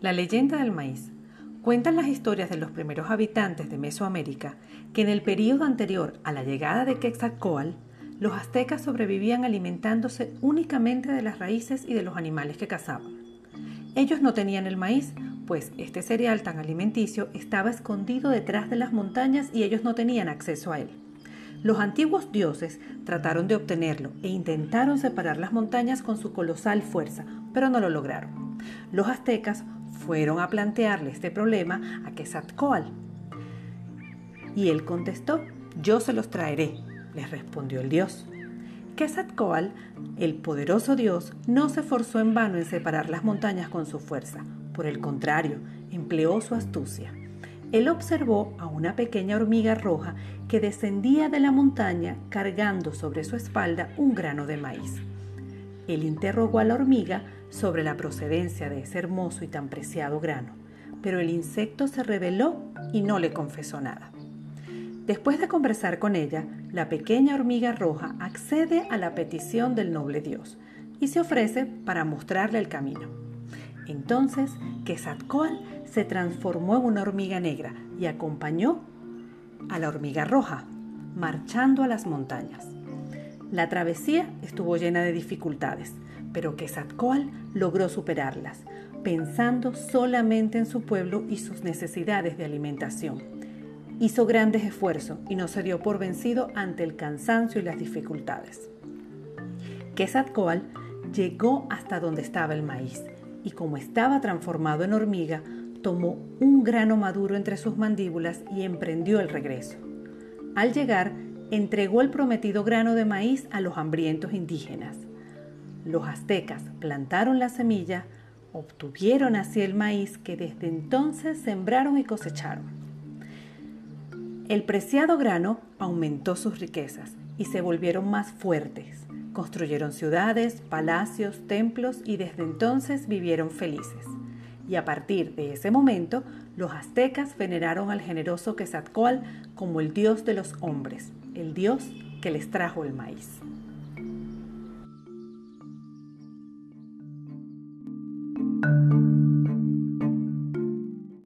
La leyenda del maíz. Cuentan las historias de los primeros habitantes de Mesoamérica que en el período anterior a la llegada de Quetzalcóatl, los aztecas sobrevivían alimentándose únicamente de las raíces y de los animales que cazaban. Ellos no tenían el maíz, pues este cereal tan alimenticio estaba escondido detrás de las montañas y ellos no tenían acceso a él. Los antiguos dioses trataron de obtenerlo e intentaron separar las montañas con su colosal fuerza, pero no lo lograron. Los aztecas fueron a plantearle este problema a Quetzalcóatl. Y él contestó, yo se los traeré, les respondió el dios. Quetzalcóatl, el poderoso dios, no se esforzó en vano en separar las montañas con su fuerza. Por el contrario, empleó su astucia. Él observó a una pequeña hormiga roja que descendía de la montaña cargando sobre su espalda un grano de maíz. Él interrogó a la hormiga sobre la procedencia de ese hermoso y tan preciado grano, pero el insecto se rebeló y no le confesó nada. Después de conversar con ella, la pequeña hormiga roja accede a la petición del noble dios y se ofrece para mostrarle el camino. Entonces, Quetzalcóatl se transformó en una hormiga negra y acompañó a la hormiga roja, marchando a las montañas. La travesía estuvo llena de dificultades, pero Quetzalcóatl logró superarlas, pensando solamente en su pueblo y sus necesidades de alimentación. Hizo grandes esfuerzos y no se dio por vencido ante el cansancio y las dificultades. Quetzalcóatl llegó hasta donde estaba el maíz y como estaba transformado en hormiga, tomó un grano maduro entre sus mandíbulas y emprendió el regreso. Al llegar, entregó el prometido grano de maíz a los hambrientos indígenas. Los aztecas plantaron la semilla, obtuvieron así el maíz que desde entonces sembraron y cosecharon. El preciado grano aumentó sus riquezas y se volvieron más fuertes. Construyeron ciudades, palacios, templos y desde entonces vivieron felices. Y a partir de ese momento, los aztecas veneraron al generoso Quetzalcóatl como el dios de los hombres, el dios que les trajo el maíz.